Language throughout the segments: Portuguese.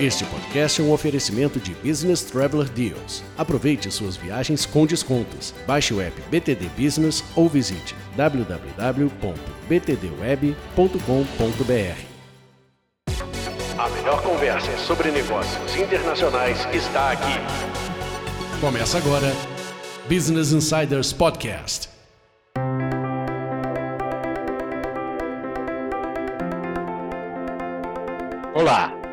Este podcast é um oferecimento de Business Traveler Deals. Aproveite suas viagens com descontos. Baixe o app BTD Business ou visite www.btdweb.com.br. A melhor conversa sobre negócios internacionais está aqui. Começa agora Business Insiders Podcast.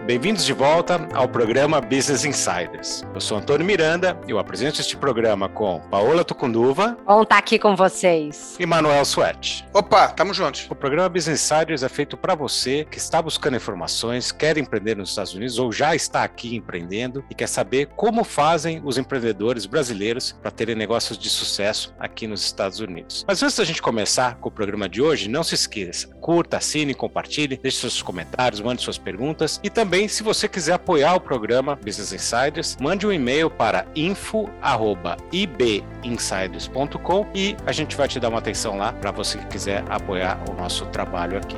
Bem-vindos de volta ao programa Business Insiders. Eu sou Antônio Miranda e eu apresento este programa com Paola Tucunduva. Bom estar aqui com vocês. E Manuel Suete. Opa, tamo juntos. O programa Business Insiders é feito para você que está buscando informações, quer empreender nos Estados Unidos ou já está aqui empreendendo e quer saber como fazem os empreendedores brasileiros para terem negócios de sucesso aqui nos Estados Unidos. Mas antes da gente começar com o programa de hoje, não se esqueça, curta, assine, compartilhe, deixe seus comentários, mande suas perguntas e também também, se você quiser apoiar o programa Business Insiders, mande um e-mail para info@ibinsiders.com e a gente vai te dar uma atenção lá para você que quiser apoiar o nosso trabalho aqui.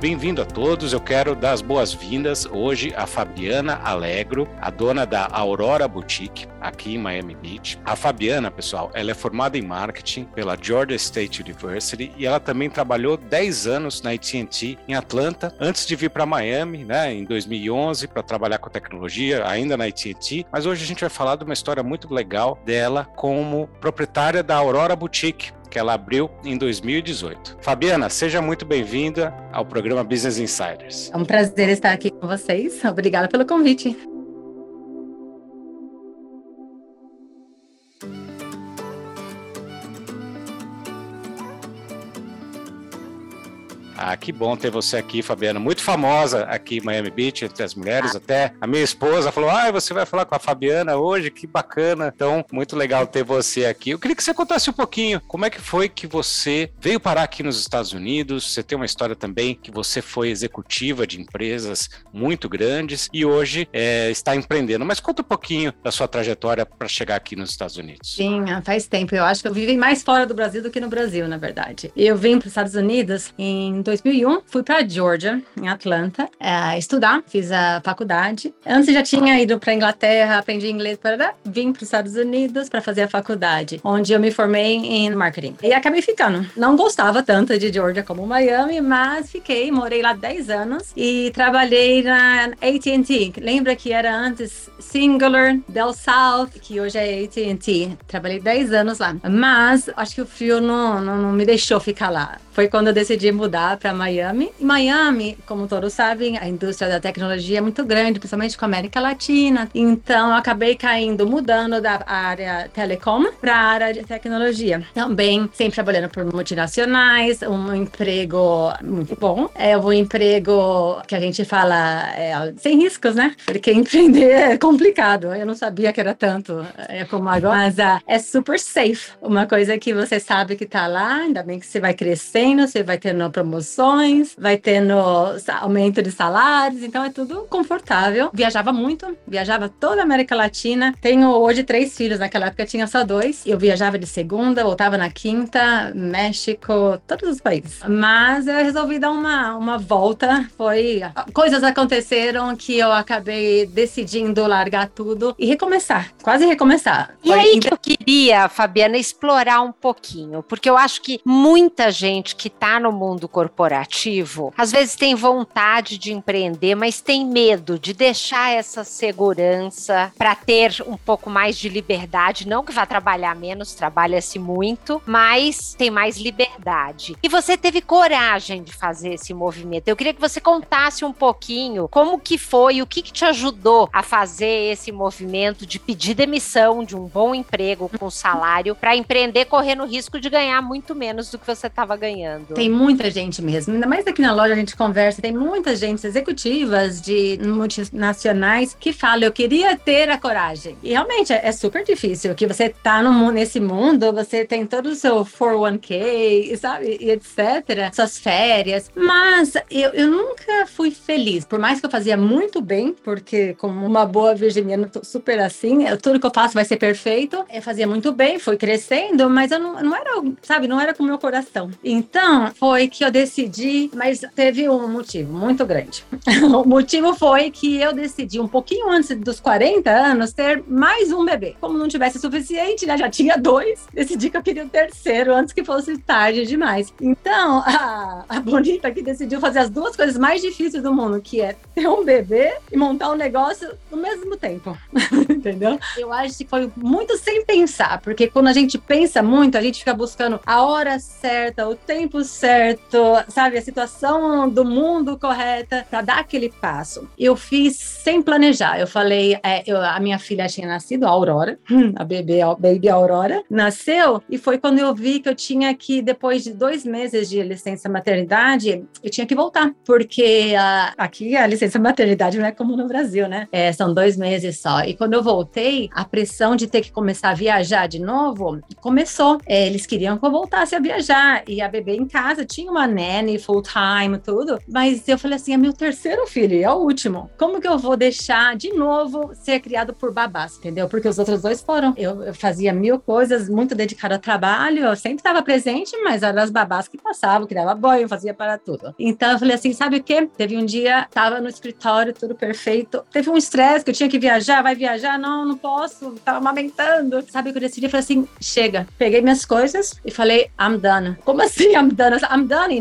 Bem-vindo a todos. Eu quero dar as boas-vindas hoje a Fabiana Alegro, a dona da Aurora Boutique, aqui em Miami Beach. A Fabiana, pessoal, ela é formada em marketing pela Georgia State University e ela também trabalhou 10 anos na AT&T em Atlanta, antes de vir para Miami, né, em 2011, para trabalhar com tecnologia, ainda na AT&T. Mas hoje a gente vai falar de uma história muito legal dela como proprietária da Aurora Boutique, que ela abriu em 2018. Fabiana, seja muito bem-vinda ao programa Business Insiders. É um prazer estar aqui com vocês. Obrigada pelo convite. Ah, que bom ter você aqui, Fabiana. Muito famosa aqui em Miami Beach, entre as mulheres. Até a minha esposa falou: Ah, você vai falar com a Fabiana hoje? Que bacana. Então, muito legal ter você aqui. Eu queria que você contasse um pouquinho como é que foi que você veio parar aqui nos Estados Unidos. Você tem uma história também que você foi executiva de empresas muito grandes e hoje é, está empreendendo. Mas conta um pouquinho da sua trajetória para chegar aqui nos Estados Unidos. Sim, faz tempo. Eu acho que eu vivi mais fora do Brasil do que no Brasil, na verdade. Eu vim para os Estados Unidos em 2001, fui para Georgia, em Atlanta, é, estudar, fiz a faculdade. Antes já tinha ido para Inglaterra, aprendi inglês, para vim para os Estados Unidos para fazer a faculdade, onde eu me formei em marketing. E acabei ficando. Não gostava tanto de Georgia como Miami, mas fiquei, morei lá 10 anos e trabalhei na AT&T. Lembra que era antes Singular, Del South, que hoje é AT&T. Trabalhei 10 anos lá. Mas acho que o frio não, não, não me deixou ficar lá. Foi quando eu decidi mudar para Miami. E Miami, como todos sabem, a indústria da tecnologia é muito grande, principalmente com a América Latina. Então, eu acabei caindo, mudando da área telecom para a área de tecnologia. Também sempre trabalhando por multinacionais, um emprego muito bom. É um emprego que a gente fala é, sem riscos, né? Porque empreender é complicado. Eu não sabia que era tanto é, como agora, mas uh, é super safe. Uma coisa que você sabe que está lá, ainda bem que você vai crescendo, você vai tendo promoções, vai tendo aumento de salários, então é tudo confortável. Viajava muito, viajava toda a América Latina. Tenho hoje três filhos, naquela época tinha só dois. Eu viajava de segunda, voltava na quinta, México, todos os países. Mas eu resolvi dar uma, uma volta. Foi. Coisas aconteceram que eu acabei decidindo largar tudo e recomeçar, quase recomeçar. E Foi aí que eu queria, Fabiana, explorar um pouquinho, porque eu acho que muita gente que está no mundo corporativo às vezes tem vontade de empreender, mas tem medo de deixar essa segurança para ter um pouco mais de liberdade. Não que vá trabalhar menos, trabalha-se muito, mas tem mais liberdade. E você teve coragem de fazer esse movimento. Eu queria que você contasse um pouquinho como que foi, o que, que te ajudou a fazer esse movimento de pedir demissão de um bom emprego com salário para empreender correndo o risco de ganhar muito menos do que você estava ganhando. Tem muita gente gente mesmo. Ainda mais aqui na loja a gente conversa, tem muita gente, executivas de multinacionais, que falam, eu queria ter a coragem. E realmente é, é super difícil, que você tá no, nesse mundo, você tem todo o seu 401k, sabe, e etc., suas férias. Mas eu, eu nunca fui feliz, por mais que eu fazia muito bem, porque como uma boa virginiana, super assim, eu, tudo que eu faço vai ser perfeito. Eu fazia muito bem, fui crescendo, mas eu não, não era, sabe, não era com o meu coração. Então, foi que eu decidi, mas teve um motivo muito grande. o motivo foi que eu decidi, um pouquinho antes dos 40 anos, ter mais um bebê. Como não tivesse suficiente, né, já tinha dois, decidi que eu queria o terceiro antes que fosse tarde demais. Então, a, a Bonita que decidiu fazer as duas coisas mais difíceis do mundo, que é ter um bebê e montar um negócio no mesmo tempo. Entendeu? Eu acho que foi muito sem pensar, porque quando a gente pensa muito, a gente fica buscando a hora certa, o tempo certo, sabe, a situação do mundo correta para dar aquele passo. Eu fiz sem planejar. Eu falei, é, eu, a minha filha tinha nascido, a Aurora, a bebê, a baby Aurora, nasceu e foi quando eu vi que eu tinha que depois de dois meses de licença maternidade, eu tinha que voltar, porque aqui a licença maternidade não é como no Brasil, né? É, são dois meses só. E quando eu voltei, a pressão de ter que começar a viajar de novo começou. É, eles queriam que eu voltasse a viajar e a bebê em casa tinha uma nanny full time, tudo. Mas eu falei assim: é meu terceiro filho, é o último. Como que eu vou deixar de novo ser criado por babás, entendeu? Porque os outros dois foram. Eu, eu fazia mil coisas, muito dedicada ao trabalho, eu sempre estava presente, mas eram as babás que passavam, que dava banho, fazia para tudo. Então eu falei assim: sabe o quê? Teve um dia, tava no escritório, tudo perfeito. Teve um estresse que eu tinha que viajar, vai viajar? Não, não posso, tava amamentando. Sabe o que eu decidi? Eu falei assim: chega. Peguei minhas coisas e falei: I'm done. Como assim I'm done? I'm done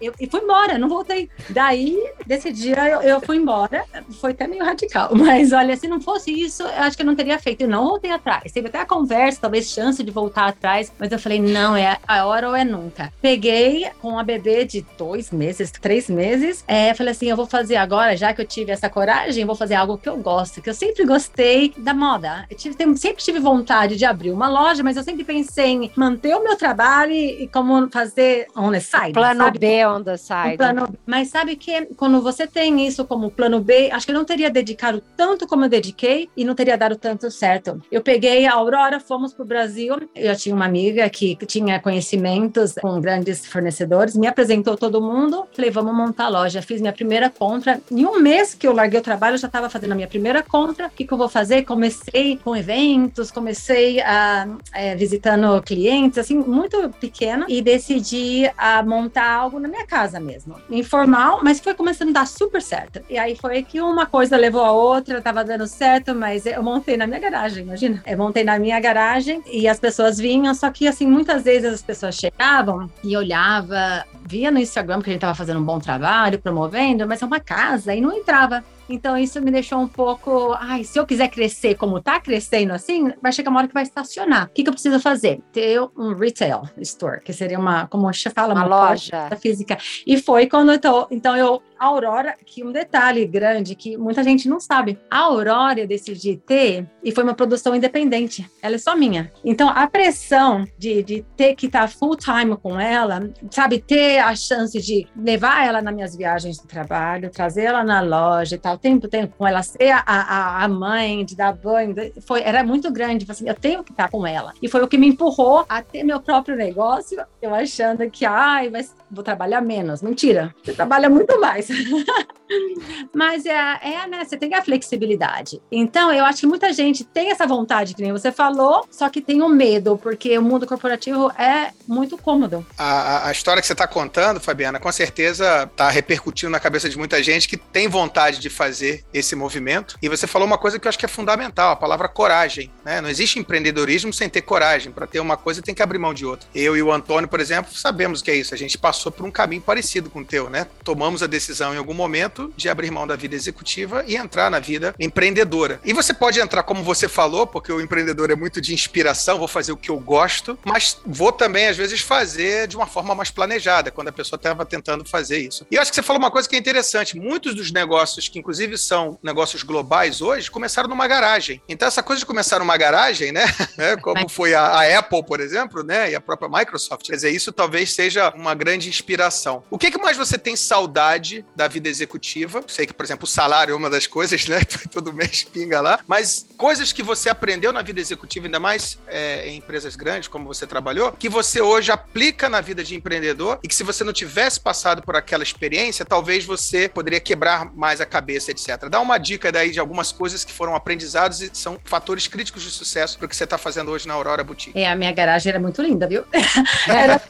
Eu, e fui embora, não voltei. Daí, desse dia, eu, eu fui embora. Foi até meio radical, mas olha, se não fosse isso, eu acho que eu não teria feito. Eu não voltei atrás. Teve até a conversa, talvez chance de voltar atrás, mas eu falei: não, é a hora ou é nunca. Peguei com a bebê de dois meses, três meses, é, falei assim: eu vou fazer agora, já que eu tive essa coragem, vou fazer algo que eu gosto, que eu sempre gostei da moda. Eu tive, sempre tive vontade de abrir uma loja, mas eu sempre pensei em manter o meu trabalho e, como fazer on the side. Plano sabe? B on the side. Plano, mas sabe que quando você tem isso como plano B, acho que eu não teria dedicado tanto como eu dediquei e não teria dado tanto certo. Eu peguei a Aurora, fomos para o Brasil. Eu tinha uma amiga que tinha conhecimentos com grandes fornecedores, me apresentou todo mundo. Falei, vamos montar a loja. Fiz minha primeira compra. Em um mês que eu larguei o trabalho, eu já estava fazendo a minha primeira compra. O que, que eu vou fazer? Comecei com eventos, comecei a, é, visitando clientes, assim, muito pequena, e decidi a montar algo na minha casa mesmo. Informal, mas foi começando a dar super certo. E aí foi que uma coisa levou a outra, tava dando certo, mas eu montei na minha garagem, imagina. Eu montei na minha garagem e as pessoas vinham, só que assim, muitas vezes as pessoas chegavam e olhava, via no Instagram que a gente tava fazendo um bom trabalho, promovendo, mas é uma casa e não entrava. Então isso me deixou um pouco, ai, se eu quiser crescer como tá crescendo assim, vai chegar uma hora que vai estacionar. O que, que eu preciso fazer? Ter um retail store, que seria uma, como a gente fala, uma, uma loja física. E foi quando eu tô, então eu a Aurora, que um detalhe grande que muita gente não sabe. A Aurora eu decidi ter e foi uma produção independente. Ela é só minha. Então a pressão de, de ter que estar tá full time com ela, sabe, ter a chance de levar ela nas minhas viagens de trabalho, trazer ela na loja e tal, tempo, tempo com ela, ser a, a, a mãe, de dar banho, foi, era muito grande. Assim, eu tenho que estar tá com ela. E foi o que me empurrou a ter meu próprio negócio, eu achando que, ai, mas vou trabalhar menos. Mentira, você trabalha muito mais. Mas é, é, né? Você tem a flexibilidade. Então, eu acho que muita gente tem essa vontade, que nem você falou, só que tem o um medo, porque o mundo corporativo é muito cômodo. A, a história que você está contando, Fabiana, com certeza está repercutindo na cabeça de muita gente que tem vontade de fazer esse movimento. E você falou uma coisa que eu acho que é fundamental, a palavra coragem. Né? Não existe empreendedorismo sem ter coragem. Para ter uma coisa, tem que abrir mão de outra. Eu e o Antônio, por exemplo, sabemos que é isso. A gente passou por um caminho parecido com o teu, né? Tomamos a decisão em algum momento de abrir mão da vida executiva e entrar na vida empreendedora. E você pode entrar, como você falou, porque o empreendedor é muito de inspiração, vou fazer o que eu gosto, mas vou também, às vezes, fazer de uma forma mais planejada, quando a pessoa estava tentando fazer isso. E eu acho que você falou uma coisa que é interessante. Muitos dos negócios, que inclusive são negócios globais hoje, começaram numa garagem. Então, essa coisa de começar numa garagem, né? né como foi a, a, Apple, por exemplo, né? E a própria Microsoft. Quer dizer, isso talvez seja uma grande inspiração. O que, que mais você tem saudade da vida executiva? Sei que, por exemplo, o salário é uma das coisas, né? Todo mês pinga lá. Mas coisas que você aprendeu na vida executiva, ainda mais é, em empresas grandes, como você trabalhou, que você hoje aplica na vida de empreendedor e que se você não tivesse passado por aquela experiência, talvez você poderia quebrar mais a cabeça, etc. Dá uma dica daí de algumas coisas que foram aprendizados e são fatores críticos de sucesso para o que você está fazendo hoje na Aurora Boutique. É, a minha garagem era muito linda, viu? era,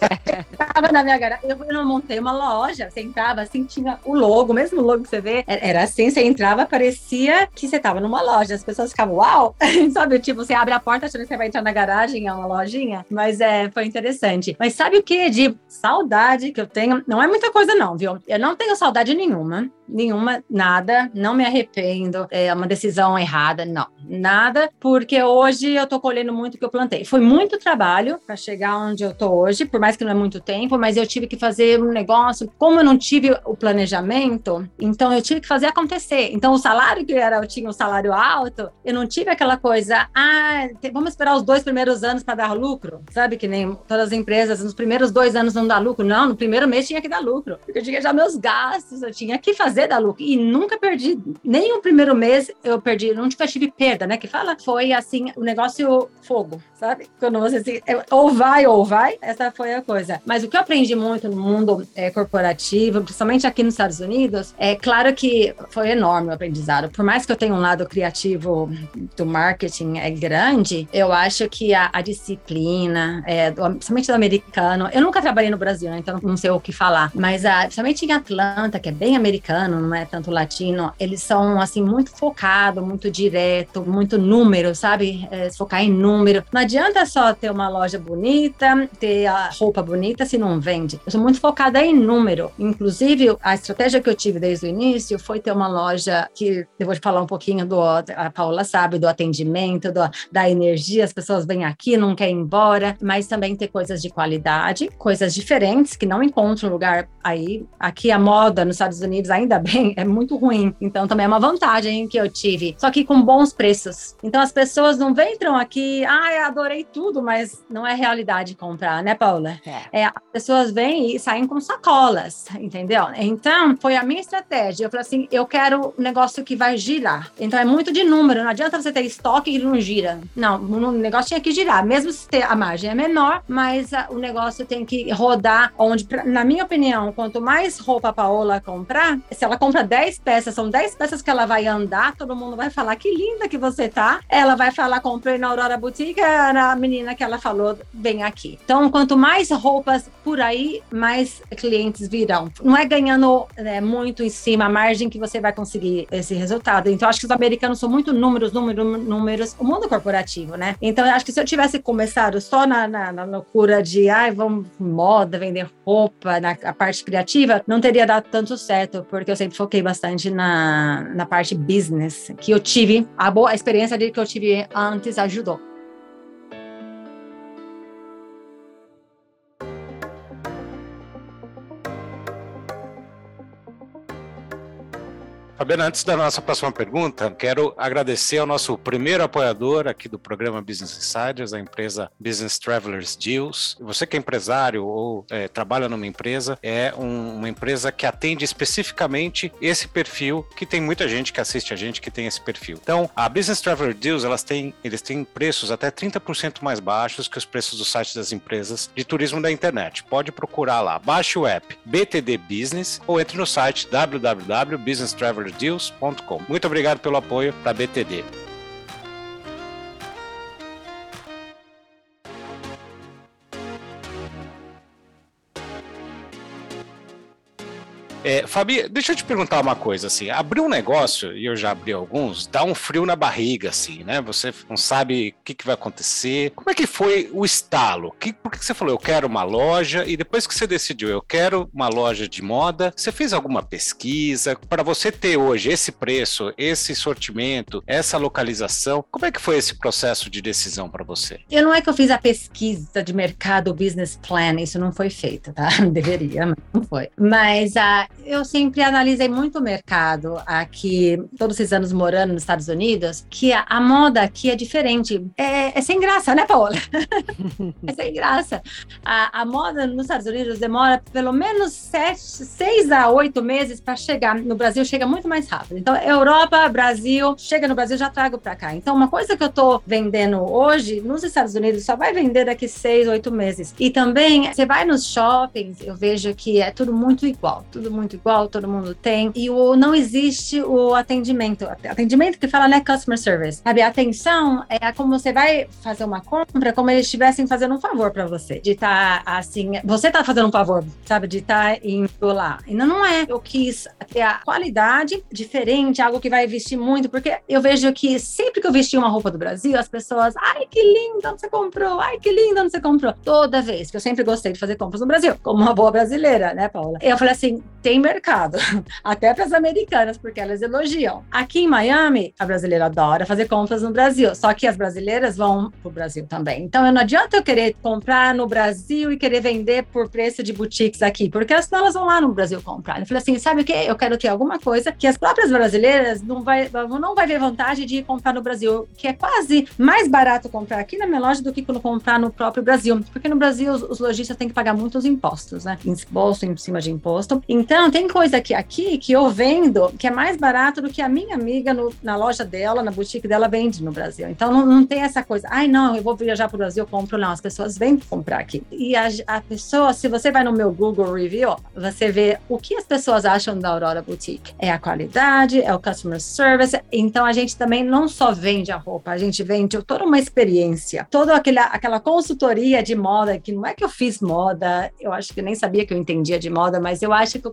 eu na minha garagem, eu, eu montei uma loja, você entrava assim, tinha o logo, mesmo logo que você vê, era assim, você entrava, parecia que você estava numa loja, as pessoas ficavam, uau, sabe, tipo, você abre a porta achando que você vai entrar na garagem, é uma lojinha, mas é, foi interessante. Mas sabe o que de saudade que eu tenho? Não é muita coisa não, viu? Eu não tenho saudade nenhuma nenhuma, nada, não me arrependo, é uma decisão errada, não, nada, porque hoje eu tô colhendo muito o que eu plantei. Foi muito trabalho para chegar onde eu tô hoje, por mais que não é muito tempo, mas eu tive que fazer um negócio, como eu não tive o planejamento, então eu tive que fazer acontecer. Então o salário que era, eu tinha um salário alto, eu não tive aquela coisa, ah, vamos esperar os dois primeiros anos para dar lucro, sabe que nem todas as empresas, nos primeiros dois anos não dá lucro, não, no primeiro mês tinha que dar lucro, porque eu tinha já meus gastos, eu tinha que fazer da e nunca perdi, nem o primeiro mês eu perdi, nunca tive perda, né? Que fala, foi assim, o negócio fogo, sabe? Quando você assim, ou vai ou vai, essa foi a coisa. Mas o que eu aprendi muito no mundo é, corporativo, principalmente aqui nos Estados Unidos, é claro que foi enorme o aprendizado. Por mais que eu tenha um lado criativo do marketing é grande, eu acho que a, a disciplina, é, do, principalmente do americano, eu nunca trabalhei no Brasil, né? então não sei o que falar, mas a, principalmente em Atlanta, que é bem americano, americano, não é tanto latino, eles são assim muito focados, muito direto, muito número, sabe? É, focar em número. Não adianta só ter uma loja bonita, ter a roupa bonita se não vende. Eu sou muito focada em número. Inclusive, a estratégia que eu tive desde o início foi ter uma loja que eu vou te falar um pouquinho do a Paula sabe do atendimento, do, da energia, as pessoas vêm aqui, não querem ir embora, mas também ter coisas de qualidade, coisas diferentes que não encontram lugar aí. Aqui a moda nos Estados Unidos ainda bem, é muito ruim. Então também é uma vantagem que eu tive. Só que com bons preços. Então as pessoas não entram aqui, ah, adorei tudo, mas não é realidade comprar, né, Paula? É. é. as pessoas vêm e saem com sacolas, entendeu? Então foi a minha estratégia. Eu falei assim, eu quero um negócio que vai girar. Então é muito de número, não adianta você ter estoque e não gira. Não, o negócio tinha que girar, mesmo se a margem é menor, mas a, o negócio tem que rodar onde, na minha opinião, quanto mais roupa a Paola comprar, se ela compra 10 peças, são 10 peças que ela vai andar, todo mundo vai falar que linda que você tá. Ela vai falar, comprei na Aurora Boutique, era a menina que ela falou, vem aqui. Então, quanto mais roupas por aí, mais clientes virão. Não é ganhando né, muito em cima a margem que você vai conseguir esse resultado. Então, acho que os americanos são muito números, números, números, o mundo corporativo, né? Então, acho que se eu tivesse começado só na, na, na loucura de, ai, vamos moda, vender roupa, na parte criativa, não teria dado tanto certo, porque eu sempre foquei bastante na, na parte business, que eu tive, a boa experiência que eu tive antes ajudou. Fabiana, antes da nossa próxima pergunta, quero agradecer ao nosso primeiro apoiador aqui do programa Business Insiders, a empresa Business Travelers Deals. Você que é empresário ou é, trabalha numa empresa, é um, uma empresa que atende especificamente esse perfil, que tem muita gente que assiste a gente que tem esse perfil. Então, a Business Traveler Deals, elas têm, eles têm preços até 30% mais baixos que os preços dos sites das empresas de turismo da internet. Pode procurar lá, baixe o app BTD Business ou entre no site www.businesstravelers deals.com. Muito obrigado pelo apoio para BTD. É, Fabi, deixa eu te perguntar uma coisa, assim, abrir um negócio, e eu já abri alguns, dá um frio na barriga, assim, né? Você não sabe o que, que vai acontecer. Como é que foi o estalo? Que, por que você falou, eu quero uma loja, e depois que você decidiu, eu quero uma loja de moda, você fez alguma pesquisa? Para você ter hoje esse preço, esse sortimento, essa localização, como é que foi esse processo de decisão para você? Eu não é que eu fiz a pesquisa de mercado, business plan, isso não foi feito, tá? Deveria, mas não foi. Mas uh, eu sempre analisei muito o mercado aqui, todos esses anos morando nos Estados Unidos, que a, a moda aqui é diferente. É, é, sem graça, né, Paola? é sem graça. A, a, moda nos Estados Unidos demora pelo menos sete, seis a oito meses para chegar. No Brasil chega muito mais rápido. Então, Europa, Brasil, chega no Brasil, já trago para cá. Então, uma coisa que eu estou vendendo hoje nos Estados Unidos só vai vender daqui seis, oito meses. E também, você vai nos shoppings, eu vejo que é tudo muito igual, tudo muito igual, todo mundo tem. E o, não existe o atendimento. Atendimento que fala, né, customer service. Sabe, a atenção é como você vai fazer uma compra, como eles estivessem fazendo um favor para você. De estar tá, assim, você tá fazendo um favor, sabe, de estar tá indo lá. E não, não é. Eu quis ter a qualidade diferente, algo que vai vestir muito, porque eu vejo que sempre que eu vesti uma roupa do Brasil, as pessoas, ai, que linda você comprou, ai, que linda você comprou. Toda vez, que eu sempre gostei de fazer compras no Brasil, como uma boa brasileira, né, Paula? Eu falei assim, tem mercado, até para as americanas, porque elas elogiam. Aqui em Miami, a brasileira adora fazer compras no Brasil, só que as brasileiras vão pro Brasil também. Então, não adianta eu querer comprar no Brasil e querer vender por preço de boutiques aqui, porque senão elas vão lá no Brasil comprar. Eu falei assim, sabe o que? Eu quero ter alguma coisa que as próprias brasileiras não vai, não vai ver vantagem de comprar no Brasil, que é quase mais barato comprar aqui na minha loja do que quando comprar no próprio Brasil, porque no Brasil os, os lojistas têm que pagar muitos impostos, né? Imposto em cima de imposto. Então, tem coisa aqui, aqui que eu vendo que é mais barato do que a minha amiga no, na loja dela, na boutique dela, vende no Brasil. Então, não, não tem essa coisa, ai, não, eu vou viajar para o Brasil, eu compro. Não, as pessoas vêm comprar aqui. E a, a pessoa, se você vai no meu Google Review, você vê o que as pessoas acham da Aurora Boutique. É a qualidade, é o customer service. Então, a gente também não só vende a roupa, a gente vende toda uma experiência, toda aquela, aquela consultoria de moda, que não é que eu fiz moda, eu acho que nem sabia que eu entendia de moda, mas eu acho que eu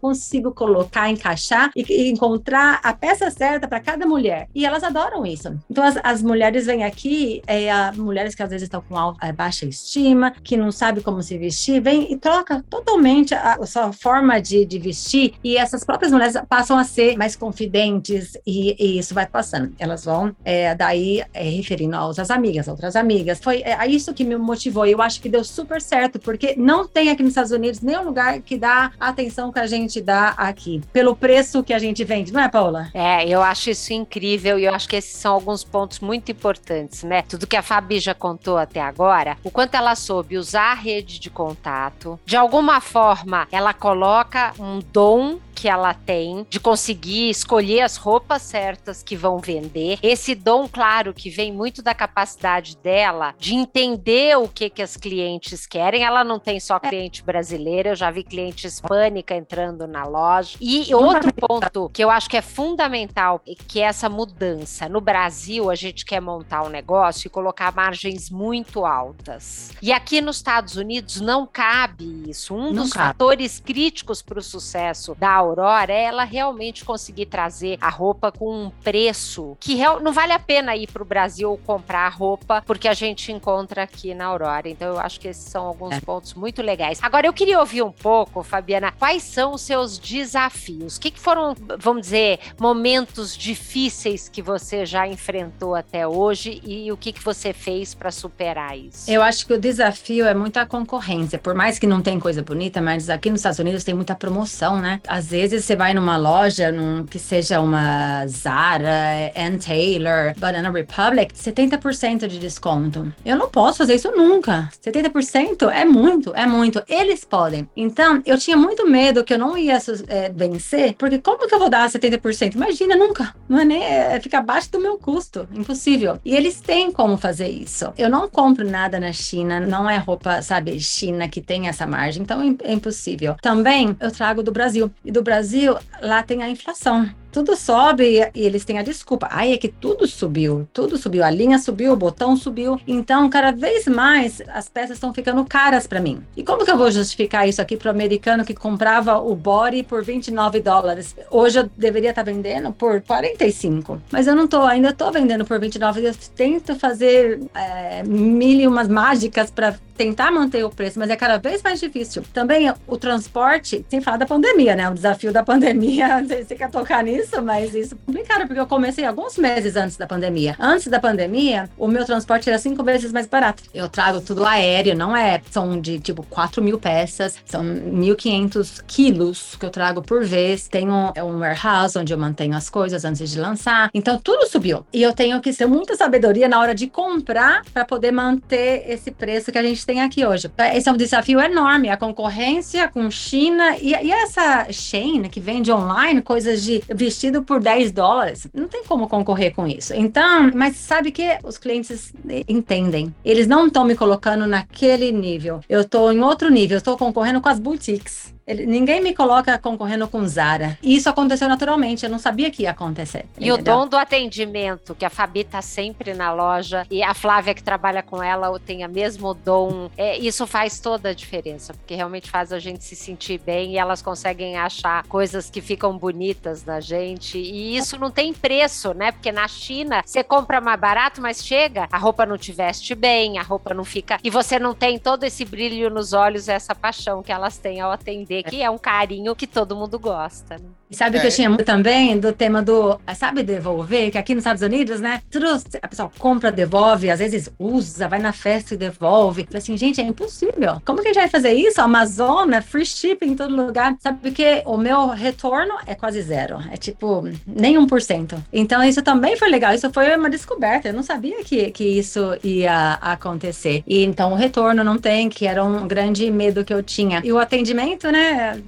colocar, encaixar e, e encontrar a peça certa para cada mulher. E elas adoram isso. Então, as, as mulheres vêm aqui, é, a, mulheres que às vezes estão com alta, é, baixa estima, que não sabem como se vestir, vem e troca totalmente a, a sua forma de, de vestir. E essas próprias mulheres passam a ser mais confidentes e, e isso vai passando. Elas vão, é, daí, é, referindo aos as amigas, outras amigas. Foi é, isso que me motivou. Eu acho que deu super certo, porque não tem aqui nos Estados Unidos nenhum lugar que dá a atenção que a gente dá aqui, pelo preço que a gente vende, não é, Paula? É, eu acho isso incrível e eu acho que esses são alguns pontos muito importantes, né? Tudo que a Fabi já contou até agora, o quanto ela soube usar a rede de contato, de alguma forma ela coloca um dom que ela tem de conseguir escolher as roupas certas que vão vender. Esse dom, claro, que vem muito da capacidade dela de entender o que que as clientes querem. Ela não tem só cliente brasileira, eu já vi cliente hispânica entrando na loja. E outro ponto que eu acho que é fundamental, que é essa mudança. No Brasil, a gente quer montar um negócio e colocar margens muito altas. E aqui nos Estados Unidos não cabe isso. Um não dos cabe. fatores críticos para o sucesso da Aurora é ela realmente conseguir trazer a roupa com um preço que real, não vale a pena ir para o Brasil comprar roupa, porque a gente encontra aqui na Aurora. Então, eu acho que esses são alguns é. pontos muito legais. Agora, eu queria ouvir um pouco, Fabiana, quais são os seus desafios? O que, que foram, vamos dizer, momentos difíceis que você já enfrentou até hoje e o que, que você fez para superar isso? Eu acho que o desafio é muita concorrência. Por mais que não tem coisa bonita, mas aqui nos Estados Unidos tem muita promoção, né? Às vezes você vai numa loja, num, que seja uma Zara, Ann Taylor, Banana Republic, 70% de desconto. Eu não posso fazer isso nunca. 70% é muito, é muito. Eles podem. Então, eu tinha muito medo que eu não ia é, vencer, porque como que eu vou dar 70%? Imagina, nunca. Não é nem, é, fica abaixo do meu custo. Impossível. E eles têm como fazer isso. Eu não compro nada na China, não é roupa, sabe, China que tem essa margem, então é, é impossível. Também eu trago do Brasil. E do Brasil, lá tem a inflação tudo sobe e eles têm a desculpa. Ai, é que tudo subiu, tudo subiu, a linha subiu, o botão subiu. Então, cada vez mais as peças estão ficando caras para mim. E como que eu vou justificar isso aqui para o americano que comprava o body por 29 dólares? Hoje eu deveria estar tá vendendo por 45, mas eu não tô, ainda estou vendendo por 29. Eu tento fazer é, mil e umas mágicas para tentar manter o preço, mas é cada vez mais difícil. Também o transporte, sem falar da pandemia, né? O desafio da pandemia, você quer tocar nisso, mas isso é complicado, porque eu comecei alguns meses antes da pandemia. Antes da pandemia, o meu transporte era cinco vezes mais barato. Eu trago tudo aéreo, não é? São de tipo 4 mil peças, são 1.500 quilos que eu trago por vez. Tenho é um warehouse onde eu mantenho as coisas antes de lançar. Então tudo subiu. E eu tenho que ter muita sabedoria na hora de comprar para poder manter esse preço que a gente tem aqui hoje. Esse é um desafio enorme, a concorrência com China e, e essa Shein que vende online coisas de vestido por 10 dólares, não tem como concorrer com isso. Então, mas sabe que os clientes entendem. Eles não estão me colocando naquele nível. Eu estou em outro nível, eu estou concorrendo com as boutiques. Ele, ninguém me coloca concorrendo com Zara. E isso aconteceu naturalmente, eu não sabia que ia acontecer. E entendeu? o dom do atendimento, que a Fabi tá sempre na loja e a Flávia que trabalha com ela tem o mesmo dom. É, isso faz toda a diferença, porque realmente faz a gente se sentir bem e elas conseguem achar coisas que ficam bonitas na gente. E isso não tem preço, né? Porque na China você compra mais barato, mas chega, a roupa não te veste bem, a roupa não fica. E você não tem todo esse brilho nos olhos, essa paixão que elas têm ao atender que é um carinho que todo mundo gosta. Né? E sabe o é. que eu tinha muito também do tema do, sabe, devolver? Que aqui nos Estados Unidos, né? Tudo, a pessoa compra, devolve, às vezes usa, vai na festa e devolve. Falei assim, gente, é impossível. Como que a gente vai fazer isso? Amazon, é free shipping em todo lugar. Sabe que o meu retorno é quase zero. É tipo, nem 1%. Então isso também foi legal. Isso foi uma descoberta. Eu não sabia que, que isso ia acontecer. E então o retorno não tem, que era um grande medo que eu tinha. E o atendimento, né?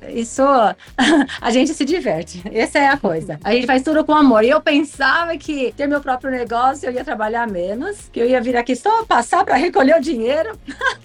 Isso a gente se diverte. Essa é a coisa. A gente faz tudo com amor. E eu pensava que ter meu próprio negócio eu ia trabalhar menos, que eu ia vir aqui só passar para recolher o dinheiro.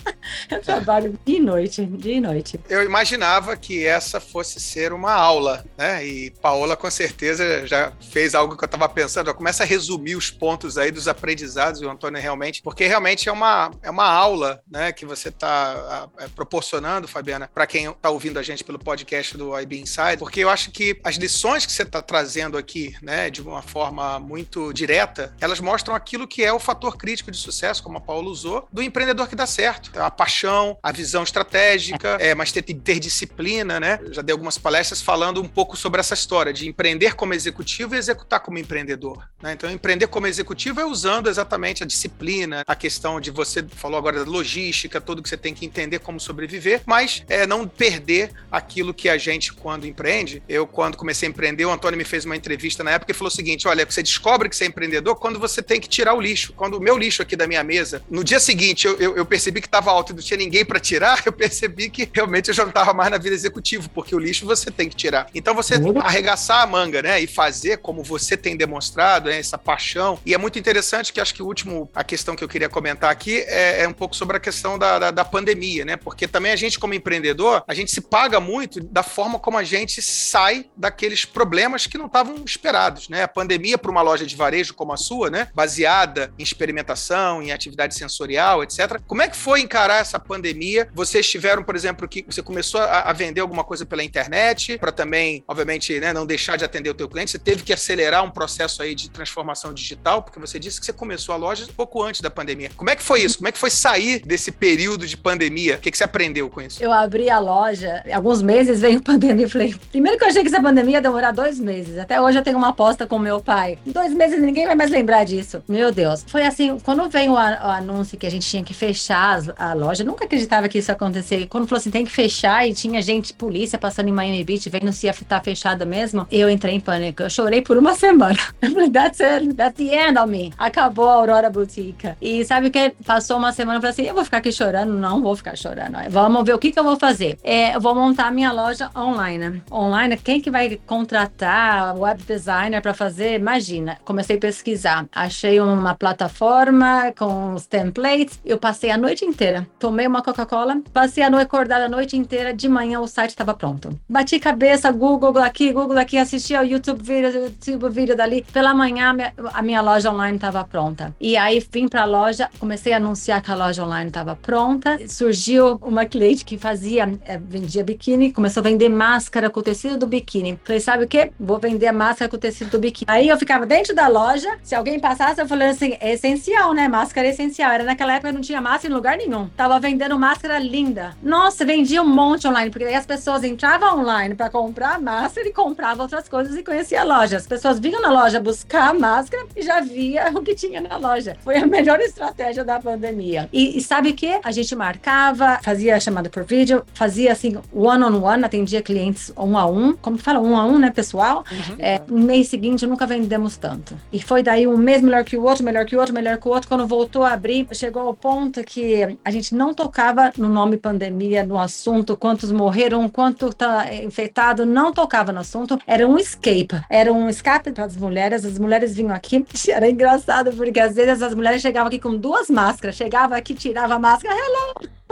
eu trabalho dia e noite, dia e noite. Eu imaginava que essa fosse ser uma aula, né? E Paola com certeza já fez algo que eu estava pensando. Eu começa a resumir os pontos aí dos aprendizados, o Antônio realmente, porque realmente é uma, é uma aula, né? Que você está é, proporcionando, Fabiana, para quem está ouvindo a gente pelo podcast do IB Inside, porque eu acho que as lições que você está trazendo aqui, né, de uma forma muito direta, elas mostram aquilo que é o fator crítico de sucesso, como a Paula usou, do empreendedor que dá certo. A paixão, a visão estratégica, é, mas ter, ter disciplina, né? Eu já dei algumas palestras falando um pouco sobre essa história de empreender como executivo e executar como empreendedor. Né? Então, empreender como executivo é usando exatamente a disciplina, a questão de você falou agora da logística, tudo que você tem que entender como sobreviver, mas é não perder aquilo que a gente, quando empreende, eu, quando comecei a empreender, o Antônio me fez uma entrevista na época e falou o seguinte: olha, você descobre que você é empreendedor quando você tem que tirar o lixo. Quando o meu lixo aqui da minha mesa, no dia seguinte eu, eu, eu percebi que estava alto e não tinha ninguém para tirar, eu percebi que realmente eu já não estava mais na vida executiva, porque o lixo você tem que tirar. Então você uhum. arregaçar a manga, né, e fazer como você tem demonstrado, né, essa paixão. E é muito interessante que acho que o último, a questão que eu queria comentar aqui é, é um pouco sobre a questão da, da, da pandemia, né, porque também a gente, como empreendedor, a gente se paga muito da forma como a gente sai daqueles problemas que não estavam esperados, né? A pandemia para uma loja de varejo como a sua, né, baseada em experimentação, em atividade sensorial, etc. Como é que foi encarar essa pandemia? Vocês tiveram, por exemplo, que você começou a, vender alguma coisa pela internet para também, obviamente, né, não deixar de atender o teu cliente. Você teve que acelerar um processo aí de transformação digital, porque você disse que você começou a loja pouco antes da pandemia. Como é que foi isso? Como é que foi sair desse período de pandemia? O que, que você aprendeu com isso? Eu abri a loja alguns meses veio pandemia. Falei, primeiro que eu achei que essa pandemia ia demorar dois meses. Até hoje eu tenho uma aposta com meu pai. Dois meses ninguém vai mais lembrar disso. Meu Deus. Foi assim, quando veio o, anúncio que a gente tinha que fechar a loja, nunca acreditava que isso ia acontecer. Quando falou assim, tem que fechar e tinha gente, polícia passando em Miami Beach, vendo se ia estar fechada mesmo, eu entrei em pânico. Eu chorei por uma semana. Eu falei, that's it, that's the end of me. Acabou a Aurora Boutique. E sabe o que? Passou uma semana, eu falei assim, eu vou ficar aqui chorando? Não vou ficar chorando. Vamos ver o que, que eu vou fazer. É, eu vou vou montar minha loja online. Online, quem que vai contratar web designer para fazer? Imagina. Comecei a pesquisar, achei uma plataforma com os templates. Eu passei a noite inteira. Tomei uma Coca-Cola, passei a noite acordada a noite inteira. De manhã o site estava pronto. Bati cabeça, Google aqui, Google aqui, assisti ao YouTube vídeo, YouTube vídeo dali. Pela manhã a minha loja online estava pronta. E aí vim para a loja, comecei a anunciar que a loja online estava pronta. Surgiu uma cliente que fazia, é, vendia biquíni, começou a vender máscara com o tecido do biquíni. Falei, sabe o que? Vou vender a máscara com o tecido do biquíni. Aí eu ficava dentro da loja, se alguém passasse, eu falei assim, é essencial, né? Máscara é essencial. Era naquela época não tinha máscara em lugar nenhum. Tava vendendo máscara linda. Nossa, vendia um monte online, porque aí as pessoas entravam online para comprar máscara e compravam outras coisas e conhecia a loja. As pessoas vinham na loja buscar a máscara e já via o que tinha na loja. Foi a melhor estratégia da pandemia. E, e sabe o que? A gente marcava, fazia chamada por vídeo, fazia assim, one-on-one, -on -one, atendia clientes um a um. Como fala? Um a um, né, pessoal? Uhum. É, no mês seguinte, nunca vendemos tanto. E foi daí um mês melhor que o outro, melhor que o outro, melhor que o outro. Quando voltou a abrir, chegou ao ponto que a gente não tocava no nome pandemia, no assunto, quantos morreram, quanto tá infectado, não tocava no assunto. Era um escape. Era um escape para as mulheres. As mulheres vinham aqui. Era engraçado, porque às vezes as mulheres chegavam aqui com duas máscaras. Chegava aqui, tirava a máscara. Hello!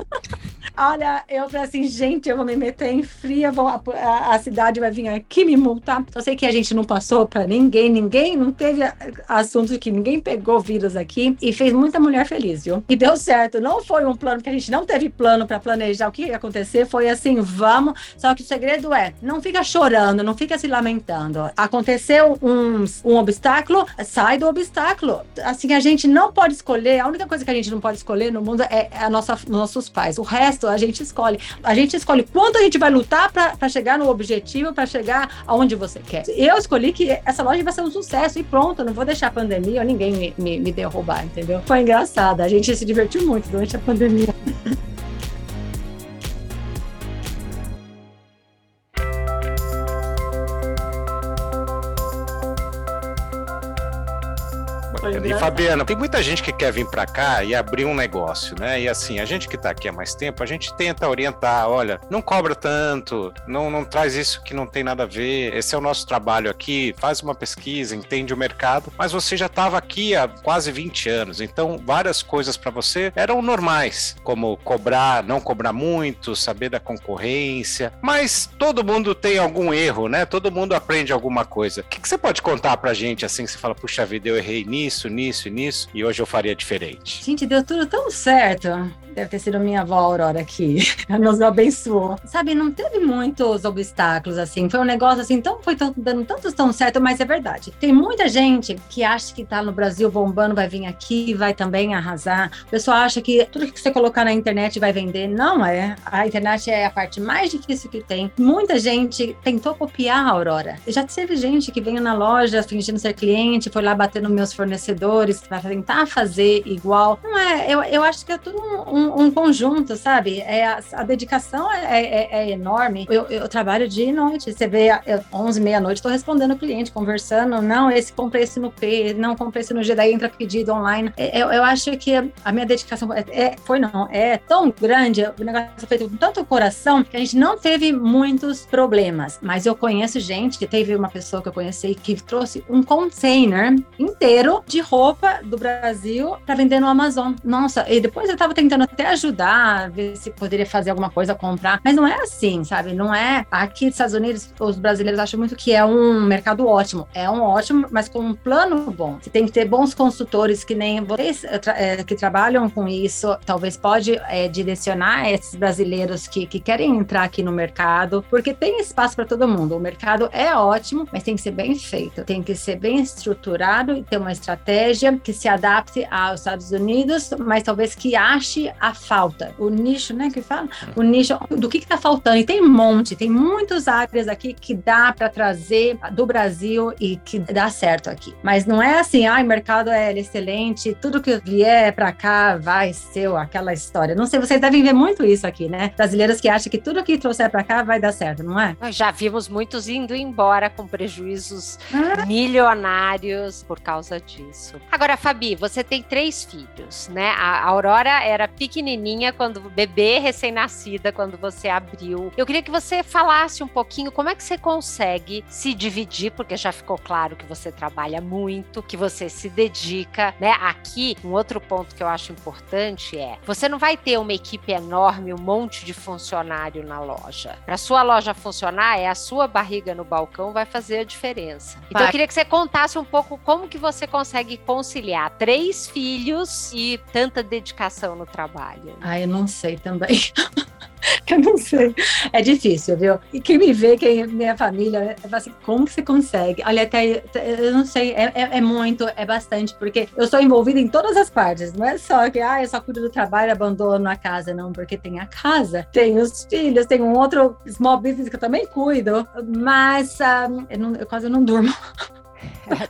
Olha, eu falei assim, gente, eu vou me meter em fria, vou, a, a, cidade vai vir aqui me multar. Só sei que a gente não passou para ninguém, ninguém, não teve assunto que ninguém pegou vírus aqui e fez muita mulher feliz, viu? E deu certo. Não foi um plano que a gente não teve plano para planejar o que ia acontecer, foi assim, vamos. Só que o segredo é, não fica chorando, não fica se lamentando. Aconteceu um, um obstáculo, sai do obstáculo. Assim, a gente não pode escolher, a única coisa que a gente não pode escolher no mundo é a nossa, nossos pais. O resto a gente escolhe. A gente escolhe quanto a gente vai lutar para chegar no objetivo, para chegar aonde você quer. Eu escolhi que essa loja vai ser um sucesso e pronto, não vou deixar a pandemia ou ninguém me, me, me derrubar, entendeu? Foi engraçado. A gente se divertiu muito durante a pandemia. Fabiana, tem muita gente que quer vir para cá e abrir um negócio, né? E assim, a gente que está aqui há mais tempo, a gente tenta orientar, olha, não cobra tanto, não, não traz isso que não tem nada a ver, esse é o nosso trabalho aqui, faz uma pesquisa, entende o mercado, mas você já estava aqui há quase 20 anos, então várias coisas para você eram normais, como cobrar, não cobrar muito, saber da concorrência, mas todo mundo tem algum erro, né? Todo mundo aprende alguma coisa. O que, que você pode contar pra gente assim, que você fala, puxa vida, eu errei nisso, nisso, nisso e nisso, e hoje eu faria diferente. Gente, deu tudo tão certo. Deve ter sido minha avó Aurora que nos abençoou. Sabe, não teve muitos obstáculos assim. Foi um negócio assim, tão, foi tão, dando tantos tão certo, mas é verdade. Tem muita gente que acha que tá no Brasil bombando, vai vir aqui vai também arrasar. O pessoal acha que tudo que você colocar na internet vai vender. Não é. A internet é a parte mais difícil que tem. Muita gente tentou copiar a Aurora. Já teve gente que veio na loja fingindo ser cliente, foi lá bater nos meus fornecedores para tentar fazer igual. Não é. Eu, eu acho que é tudo um, um um, um conjunto, sabe? É, a, a dedicação é, é, é enorme. Eu, eu, trabalho dia e noite. Você vê, eu, 11, meia-noite, estou respondendo o cliente, conversando. Não, esse comprei esse no P, não comprei esse no G, daí entra pedido online. É, eu, eu acho que a minha dedicação é, é, foi, não, é tão grande, o negócio foi feito com tanto coração que a gente não teve muitos problemas. Mas eu conheço gente, teve uma pessoa que eu conheci que trouxe um container inteiro de roupa do Brasil para vender no Amazon. Nossa, e depois eu estava tentando até ajudar, ver se poderia fazer alguma coisa, comprar. Mas não é assim, sabe? Não é. Aqui nos Estados Unidos, os brasileiros acham muito que é um mercado ótimo. É um ótimo, mas com um plano bom. Você tem que ter bons consultores que nem vocês é, que trabalham com isso. Talvez pode é, direcionar esses brasileiros que, que querem entrar aqui no mercado, porque tem espaço para todo mundo. O mercado é ótimo, mas tem que ser bem feito. Tem que ser bem estruturado e ter uma estratégia que se adapte aos Estados Unidos, mas talvez que ache a falta, o nicho, né, que fala, o nicho do que está faltando. E tem um monte, tem muitas áreas aqui que dá para trazer do Brasil e que dá certo aqui. Mas não é assim, ah, o mercado é excelente, tudo que vier para cá vai ser aquela história. Não sei, vocês devem ver muito isso aqui, né? Brasileiros que acham que tudo que trouxer para cá vai dar certo, não é? Nós já vimos muitos indo embora com prejuízos ah. milionários por causa disso. Agora, Fabi, você tem três filhos, né? A Aurora era pequena pequenininha, quando bebê recém-nascida, quando você abriu. Eu queria que você falasse um pouquinho como é que você consegue se dividir, porque já ficou claro que você trabalha muito, que você se dedica, né? Aqui, um outro ponto que eu acho importante é: você não vai ter uma equipe enorme, um monte de funcionário na loja. Para sua loja funcionar, é a sua barriga no balcão vai fazer a diferença. Então vai. eu queria que você contasse um pouco como que você consegue conciliar três filhos e tanta dedicação no trabalho. Ah, eu não sei também. Eu não sei. É difícil, viu? E quem me vê, quem é minha família, fala assim, como você consegue? Olha, até, eu não sei, é, é, é, muito, é bastante, porque eu sou envolvida em todas as partes. Não é só que, ah, eu só cuido do trabalho abandono a casa, não, porque tem a casa, tem os filhos, tem um outro small business que eu também cuido, mas um, ah, eu, não, eu quase não durmo.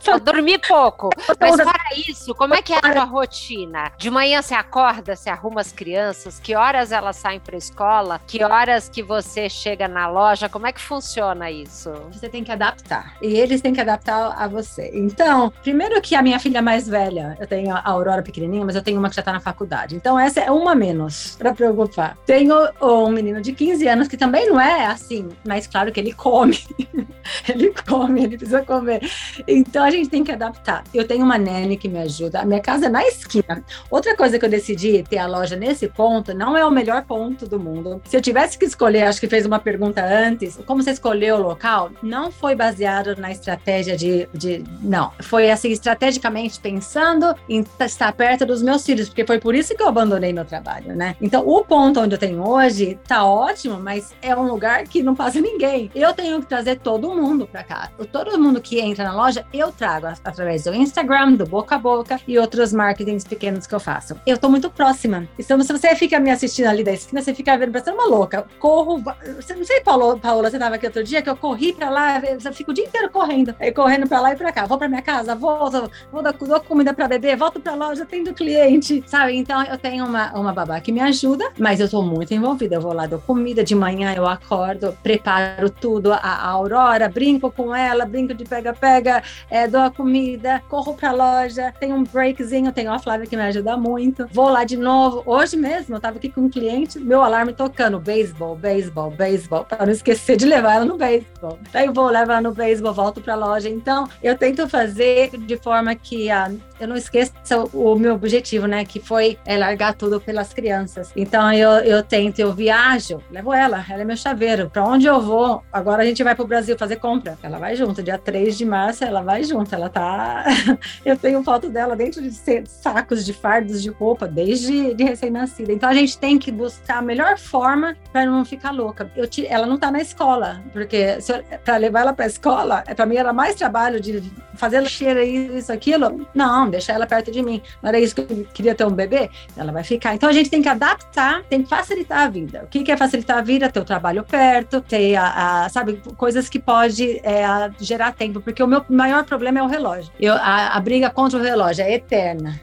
Só dormir pouco. Mas fora isso, como é que é a tua rotina? De manhã você acorda, você arruma as crianças, que horas elas saem para escola, que horas que você chega na loja, como é que funciona isso? Você tem que adaptar. E eles têm que adaptar a você. Então, primeiro que a minha filha mais velha, eu tenho a Aurora pequenininha, mas eu tenho uma que já tá na faculdade. Então, essa é uma menos para preocupar. Tenho um menino de 15 anos que também não é assim, mas claro que ele come. ele come, ele precisa comer. Então a gente tem que adaptar. Eu tenho uma nene que me ajuda. A minha casa é na esquina. Outra coisa que eu decidi ter a loja nesse ponto não é o melhor ponto do mundo. Se eu tivesse que escolher, acho que fez uma pergunta antes, como você escolheu o local, não foi baseado na estratégia de, de não, foi assim estrategicamente pensando em estar perto dos meus filhos, porque foi por isso que eu abandonei meu trabalho, né? Então o ponto onde eu tenho hoje tá ótimo, mas é um lugar que não passa ninguém. Eu tenho que trazer todo mundo para cá. Todo mundo que entra na loja eu trago através do Instagram, do boca a boca e outros marketings pequenos que eu faço. Eu tô muito próxima. Então, se você fica me assistindo ali da esquina, você fica vendo, parecendo uma louca. Corro, você não sei, Paulo, Paola, você tava aqui outro dia que eu corri pra lá, eu fico o dia inteiro correndo, correndo pra lá e pra cá. Vou pra minha casa, volto, vou dar, dou comida pra beber, volto pra loja, atendo cliente, sabe? Então, eu tenho uma, uma babá que me ajuda, mas eu tô muito envolvida. Eu vou lá, dou comida de manhã, eu acordo, preparo tudo, a, a Aurora, brinco com ela, brinco de pega-pega, é, dou a comida, corro pra loja, tenho um breakzinho, tenho a Flávia que me ajuda muito. Vou lá de novo. Hoje mesmo, eu tava aqui com um cliente, meu alarme tocando, beisebol, beisebol, beisebol, pra não esquecer de levar ela no beisebol. Daí eu vou levar ela no beisebol, volto pra loja. Então, eu tento fazer de forma que a eu não esqueça o meu objetivo, né? Que foi é, largar tudo pelas crianças. Então eu, eu tento, eu viajo, levo ela, ela é meu chaveiro. Para onde eu vou? Agora a gente vai para o Brasil fazer compra. Ela vai junto. Dia 3 de março ela vai junto. Ela tá. eu tenho foto dela dentro de sacos de fardos de roupa, desde de recém-nascida. Então a gente tem que buscar a melhor forma para não ficar louca. Eu te... Ela não tá na escola, porque para levar ela para escola, é para mim era mais trabalho de fazer ela cheira isso, aquilo. Não, deixar ela perto de mim. Não era isso que eu queria ter um bebê? Ela vai ficar. Então a gente tem que adaptar, tem que facilitar a vida. O que, é facilitar a vida? Ter o trabalho perto, ter, a, a sabe, coisas que pode é, gerar tempo, porque o meu maior problema é o relógio. Eu, a, a briga contra o relógio é eterna.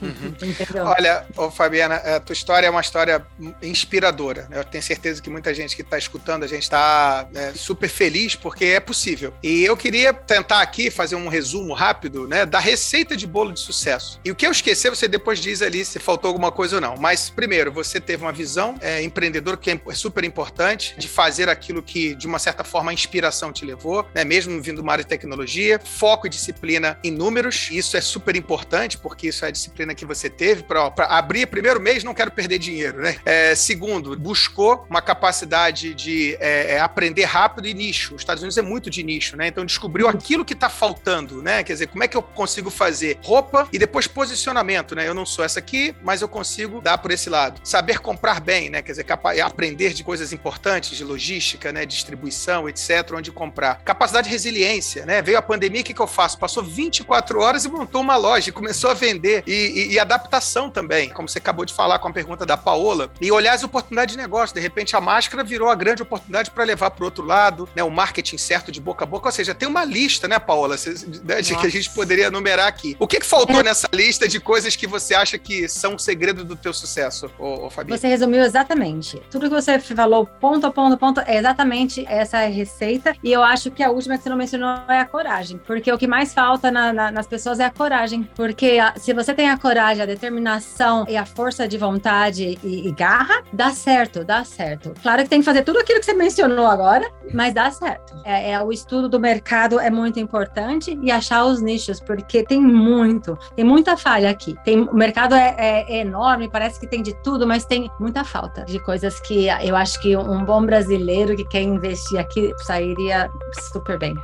Olha, ô, Fabiana, a tua história é uma história inspiradora. Eu tenho certeza que muita gente que está escutando, a gente está é, super feliz porque é possível. E eu queria tentar aqui fazer um resumo rápido né, da receita de bolo de sucesso. E o que eu esqueci, você depois diz ali se faltou alguma coisa ou não. Mas, primeiro, você teve uma visão é, empreendedora que é super importante, de fazer aquilo que, de uma certa forma, a inspiração te levou, né? mesmo vindo uma área de tecnologia. Foco e disciplina em números. Isso é super importante, porque isso é a disciplina que você teve para abrir primeiro mês, não quero perder dinheiro, né? É, segundo, buscou uma capacidade de é, é aprender rápido e nicho. Os Estados Unidos é muito de nicho, né? Então descobriu aquilo que está faltando, né? Quer dizer, como é que eu consigo fazer roupa e depois posicionamento, né? Eu não sou essa aqui, mas eu consigo dar por esse lado. Saber comprar bem, né? Quer dizer, aprender de coisas importantes, de logística, né? Distribuição, etc., onde comprar. Capacidade de resiliência, né? Veio a pandemia, o que, que eu faço? Passou 24 horas e montou uma loja e começou a vender. E, e, e adaptação também, como você acabou de falar com a pergunta da Paola, e olhar as oportunidades de negócio. De repente, a máscara virou a grande oportunidade para levar para o outro lado, né? O marketing certo de boca a boca. Ou seja, tem uma lista, né, Paola, né, que a gente poderia enumerar aqui. O que, que faltou nessa lista de coisas que você acha que são o segredo do teu sucesso, ô, ô Fabi? Você resumiu exatamente. Tudo que você falou, ponto a ponto ponto, é exatamente essa receita. E eu acho que a última que você não mencionou é a coragem. Porque o que mais falta na, na, nas pessoas é a coragem. Porque a, se você tem a coragem, coragem, a determinação e a força de vontade e, e garra, dá certo, dá certo. Claro que tem que fazer tudo aquilo que você mencionou agora, mas dá certo. É, é, o estudo do mercado é muito importante e achar os nichos, porque tem muito, tem muita falha aqui. Tem, o mercado é, é, é enorme, parece que tem de tudo, mas tem muita falta de coisas que eu acho que um bom brasileiro que quer investir aqui sairia super bem.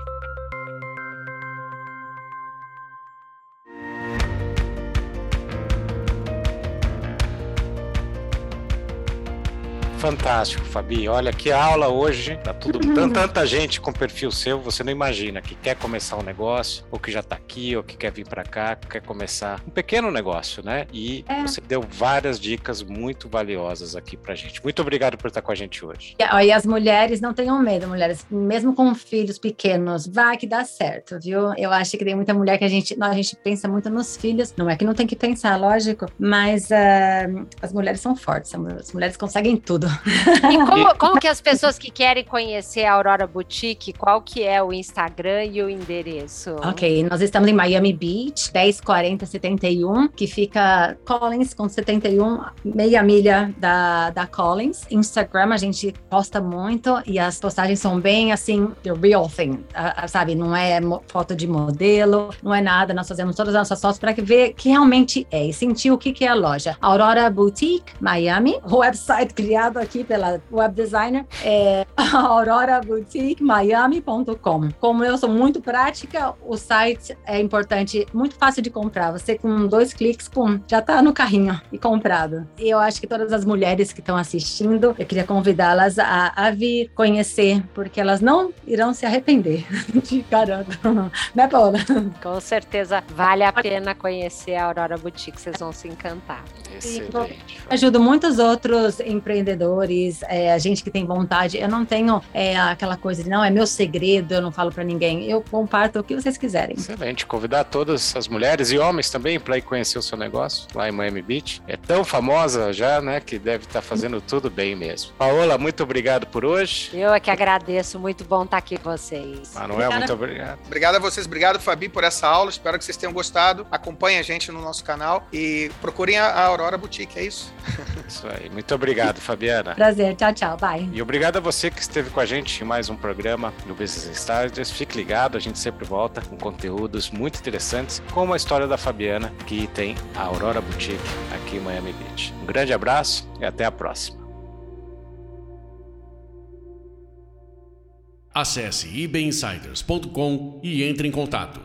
Fantástico, Fabi. Olha que aula hoje. Tá tudo tanta gente com perfil seu, você não imagina que quer começar um negócio, ou que já tá aqui, ou que quer vir para cá, quer começar um pequeno negócio, né? E é. você deu várias dicas muito valiosas aqui pra gente. Muito obrigado por estar com a gente hoje. E as mulheres não tenham medo, mulheres, mesmo com filhos pequenos, vai que dá certo, viu? Eu acho que tem muita mulher que a gente, a gente pensa muito nos filhos, não é que não tem que pensar, lógico, mas uh, as mulheres são fortes, as mulheres conseguem tudo. E como, como, que as pessoas que querem conhecer a Aurora Boutique, qual que é o Instagram e o endereço? Ok, nós estamos em Miami Beach, 104071, que fica Collins com 71, meia milha da, da Collins. Instagram a gente posta muito e as postagens são bem assim, the real thing, sabe? Não é foto de modelo, não é nada. Nós fazemos todas as nossas fotos para ver que realmente é e sentir o que, que é a loja. Aurora Boutique Miami, website criado aqui pela web designer, é auroraboutiquemiami.com. Como eu sou muito prática, o site é importante, muito fácil de comprar. Você com dois cliques, pum, já está no carrinho e comprado. E eu acho que todas as mulheres que estão assistindo, eu queria convidá-las a, a vir conhecer, porque elas não irão se arrepender. De garanto. Né, Paula? Com certeza vale a pena conhecer a Aurora Boutique, vocês vão se encantar. Excelente. Ajudo muitos outros empreendedores é, a gente que tem vontade. Eu não tenho é, aquela coisa de não, é meu segredo, eu não falo para ninguém. Eu comparto o que vocês quiserem. Excelente. Convidar todas as mulheres e homens também para ir conhecer o seu negócio lá em Miami Beach. É tão famosa já, né, que deve estar tá fazendo tudo bem mesmo. Paola, muito obrigado por hoje. Eu é que agradeço. Muito bom estar aqui com vocês. Manuel, muito obrigado. Obrigado a vocês. Obrigado, Fabi, por essa aula. Espero que vocês tenham gostado. Acompanhe a gente no nosso canal e procurem a Aurora Boutique, é isso? Isso aí. Muito obrigado, Fabiana. Prazer, tchau, tchau, bye. E obrigado a você que esteve com a gente em mais um programa do Business Insiders. Fique ligado, a gente sempre volta com conteúdos muito interessantes, como a história da Fabiana, que tem a Aurora Boutique aqui em Miami Beach. Um grande abraço e até a próxima. Acesse ibinsiders.com e entre em contato.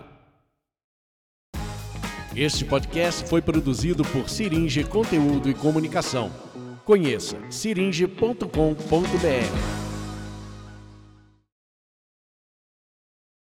Este podcast foi produzido por Siringe Conteúdo e Comunicação Conheça siringe.com.br.